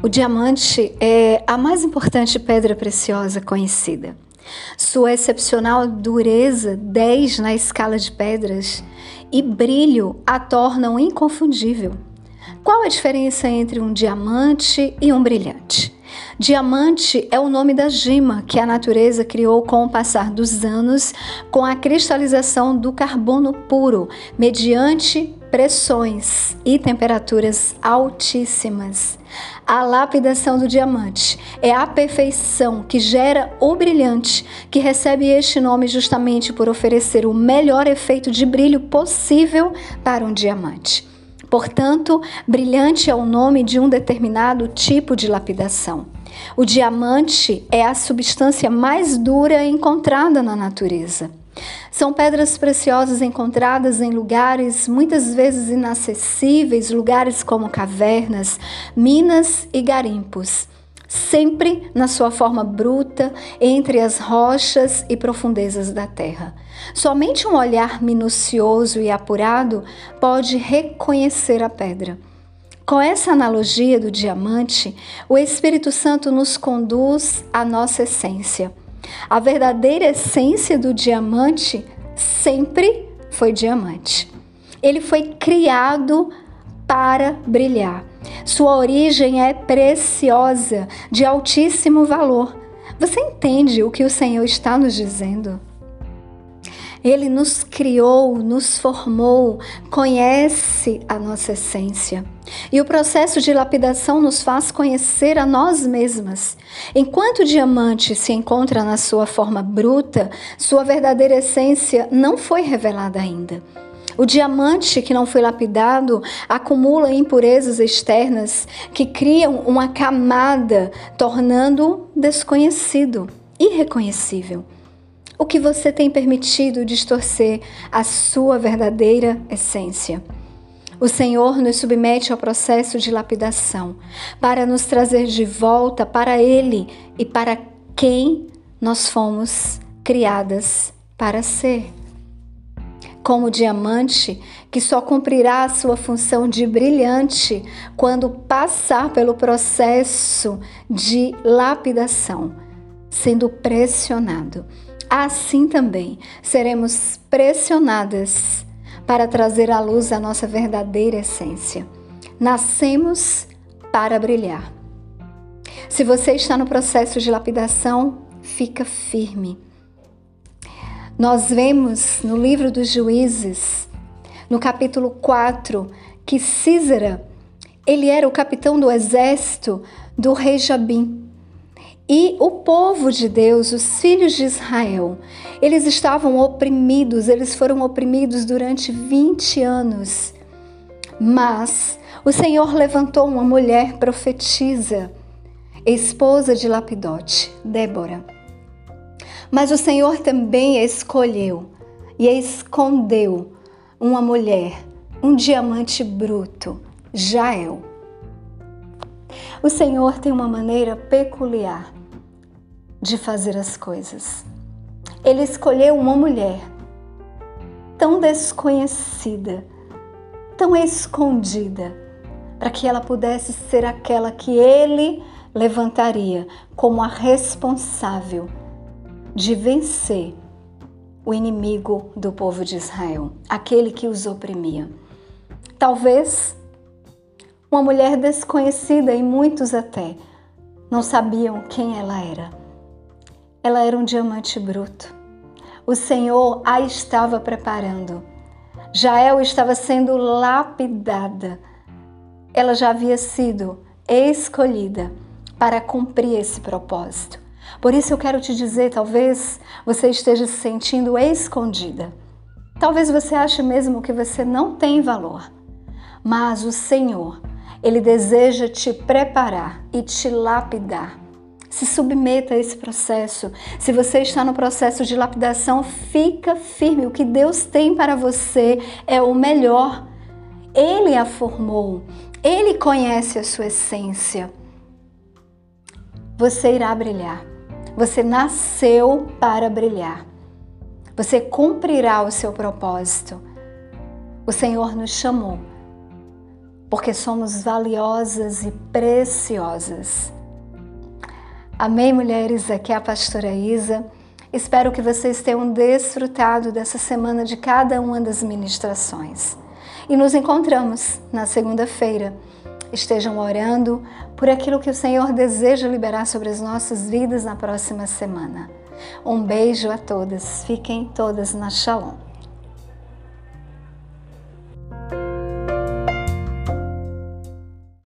O diamante é a mais importante pedra preciosa conhecida. Sua excepcional dureza, 10 na escala de pedras, e brilho a tornam inconfundível. Qual a diferença entre um diamante e um brilhante? Diamante é o nome da gema que a natureza criou com o passar dos anos, com a cristalização do carbono puro, mediante pressões e temperaturas altíssimas. A lapidação do diamante é a perfeição que gera o brilhante, que recebe este nome justamente por oferecer o melhor efeito de brilho possível para um diamante. Portanto, brilhante é o nome de um determinado tipo de lapidação. O diamante é a substância mais dura encontrada na natureza. São pedras preciosas encontradas em lugares muitas vezes inacessíveis, lugares como cavernas, minas e garimpos, sempre na sua forma bruta, entre as rochas e profundezas da terra. Somente um olhar minucioso e apurado pode reconhecer a pedra. Com essa analogia do diamante, o Espírito Santo nos conduz à nossa essência. A verdadeira essência do diamante sempre foi diamante. Ele foi criado para brilhar. Sua origem é preciosa, de altíssimo valor. Você entende o que o Senhor está nos dizendo? Ele nos criou, nos formou, conhece a nossa essência. E o processo de lapidação nos faz conhecer a nós mesmas. Enquanto o diamante se encontra na sua forma bruta, sua verdadeira essência não foi revelada ainda. O diamante que não foi lapidado acumula impurezas externas que criam uma camada, tornando-o desconhecido, irreconhecível o que você tem permitido distorcer a sua verdadeira essência. O Senhor nos submete ao processo de lapidação para nos trazer de volta para Ele e para quem nós fomos criadas para ser. Como diamante que só cumprirá a sua função de brilhante quando passar pelo processo de lapidação, sendo pressionado assim também seremos pressionadas para trazer à luz a nossa verdadeira essência. Nascemos para brilhar. Se você está no processo de lapidação, fica firme. Nós vemos no livro dos Juízes, no capítulo 4, que Císera, ele era o capitão do exército do rei Jabim. E o povo de Deus, os filhos de Israel, eles estavam oprimidos, eles foram oprimidos durante 20 anos. Mas o Senhor levantou uma mulher profetisa, esposa de Lapidote, Débora. Mas o Senhor também escolheu e escondeu uma mulher, um diamante bruto, Jael. O Senhor tem uma maneira peculiar de fazer as coisas. Ele escolheu uma mulher tão desconhecida, tão escondida, para que ela pudesse ser aquela que ele levantaria como a responsável de vencer o inimigo do povo de Israel, aquele que os oprimia. Talvez uma mulher desconhecida e muitos até não sabiam quem ela era. Ela era um diamante bruto. O Senhor a estava preparando. Jael estava sendo lapidada. Ela já havia sido escolhida para cumprir esse propósito. Por isso eu quero te dizer, talvez você esteja se sentindo escondida. Talvez você ache mesmo que você não tem valor. Mas o Senhor, ele deseja te preparar e te lapidar se submeta a esse processo. Se você está no processo de lapidação, fica firme. O que Deus tem para você é o melhor. Ele a formou. Ele conhece a sua essência. Você irá brilhar. Você nasceu para brilhar. Você cumprirá o seu propósito. O Senhor nos chamou porque somos valiosas e preciosas. Amém, mulheres? Aqui é a pastora Isa. Espero que vocês tenham desfrutado dessa semana de cada uma das ministrações. E nos encontramos na segunda-feira. Estejam orando por aquilo que o Senhor deseja liberar sobre as nossas vidas na próxima semana. Um beijo a todas. Fiquem todas na Shalom.